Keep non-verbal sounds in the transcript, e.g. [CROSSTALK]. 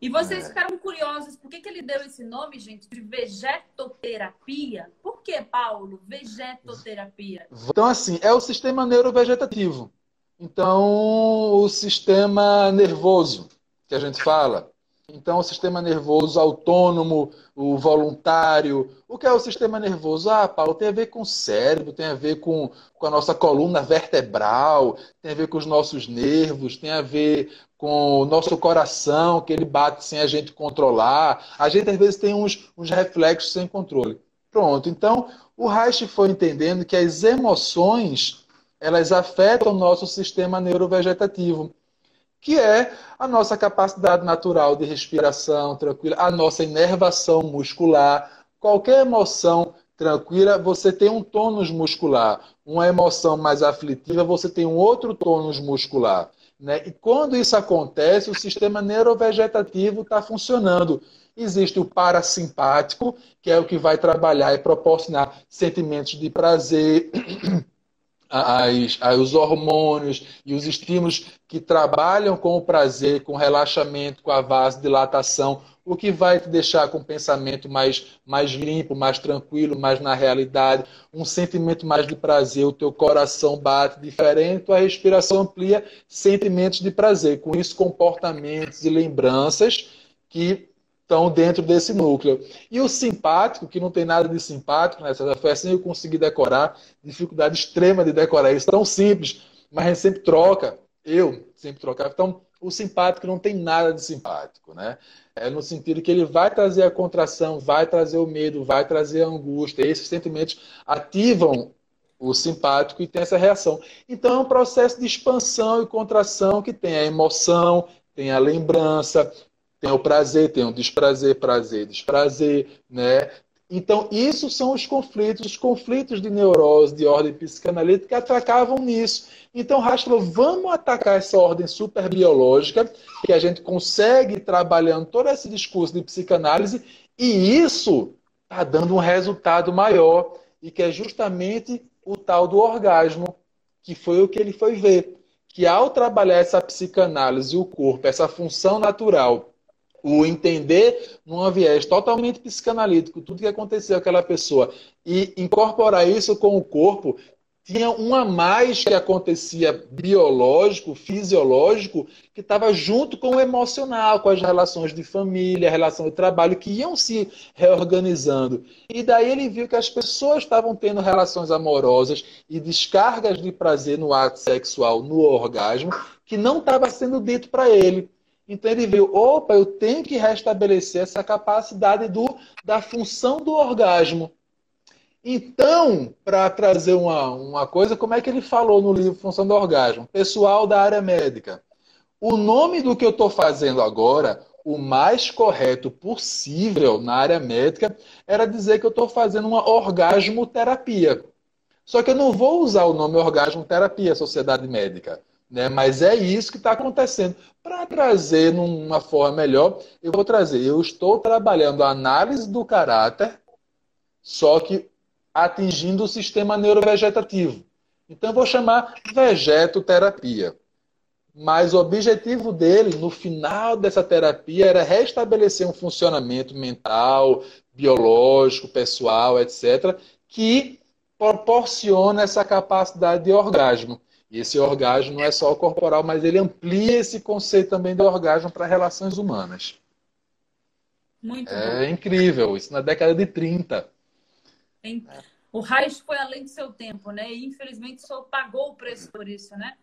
E vocês ficaram curiosos, por que, que ele deu esse nome, gente, de vegetoterapia? Por que, Paulo, vegetoterapia? Então, assim, é o sistema neurovegetativo. Então, o sistema nervoso que a gente fala. Então, o sistema nervoso autônomo, o voluntário. O que é o sistema nervoso? Ah, Paulo, tem a ver com o cérebro, tem a ver com, com a nossa coluna vertebral, tem a ver com os nossos nervos, tem a ver com o nosso coração, que ele bate sem a gente controlar. A gente, às vezes, tem uns, uns reflexos sem controle. Pronto. Então, o Reich foi entendendo que as emoções elas afetam o nosso sistema neurovegetativo, que é a nossa capacidade natural de respiração tranquila, a nossa inervação muscular. Qualquer emoção tranquila, você tem um tônus muscular. Uma emoção mais aflitiva, você tem um outro tônus muscular. Né? E quando isso acontece, o sistema neurovegetativo está funcionando. Existe o parasimpático, que é o que vai trabalhar e proporcionar sentimentos de prazer, [CLEARS THROAT] as, as, os hormônios e os estímulos que trabalham com o prazer, com o relaxamento, com a vasodilatação, o que vai te deixar com o pensamento mais, mais limpo, mais tranquilo, mais na realidade, um sentimento mais de prazer, o teu coração bate diferente, a respiração amplia sentimentos de prazer, com isso comportamentos e lembranças que estão dentro desse núcleo. E o simpático, que não tem nada de simpático, né? Foi assim que eu consegui decorar, dificuldade extrema de decorar isso, tão simples, mas a gente sempre troca, eu sempre trocava. Então, o simpático não tem nada de simpático, né? É no sentido que ele vai trazer a contração, vai trazer o medo, vai trazer a angústia. Esses sentimentos ativam o simpático e tem essa reação. Então é um processo de expansão e contração que tem a emoção, tem a lembrança, tem o prazer, tem o desprazer, prazer, desprazer, né? Então, isso são os conflitos, os conflitos de neurose de ordem psicanalítica que atacavam nisso. Então, falou, vamos atacar essa ordem superbiológica, que a gente consegue trabalhando todo esse discurso de psicanálise, e isso está dando um resultado maior, e que é justamente o tal do orgasmo, que foi o que ele foi ver. Que ao trabalhar essa psicanálise, o corpo, essa função natural o entender num viés totalmente psicanalítico, tudo que aconteceu aquela pessoa, e incorporar isso com o corpo, tinha um a mais que acontecia biológico, fisiológico, que estava junto com o emocional, com as relações de família, relação de trabalho, que iam se reorganizando. E daí ele viu que as pessoas estavam tendo relações amorosas e descargas de prazer no ato sexual, no orgasmo, que não estava sendo dito para ele. Então ele viu, opa, eu tenho que restabelecer essa capacidade do, da função do orgasmo. Então, para trazer uma, uma coisa, como é que ele falou no livro Função do Orgasmo? Pessoal da área médica. O nome do que eu estou fazendo agora, o mais correto possível na área médica, era dizer que eu estou fazendo uma orgasmoterapia. Só que eu não vou usar o nome orgasmoterapia, sociedade médica. Né? Mas é isso que está acontecendo. Para trazer numa forma melhor, eu vou trazer. Eu estou trabalhando a análise do caráter, só que atingindo o sistema neurovegetativo. Então, eu vou chamar vegetoterapia. Mas o objetivo dele, no final dessa terapia, era restabelecer um funcionamento mental, biológico, pessoal, etc., que proporciona essa capacidade de orgasmo. E esse orgasmo não é só o corporal, mas ele amplia esse conceito também do orgasmo para relações humanas. Muito é bom. incrível, isso na década de 30. O Reich foi além do seu tempo, né? E infelizmente só pagou o preço por isso, né?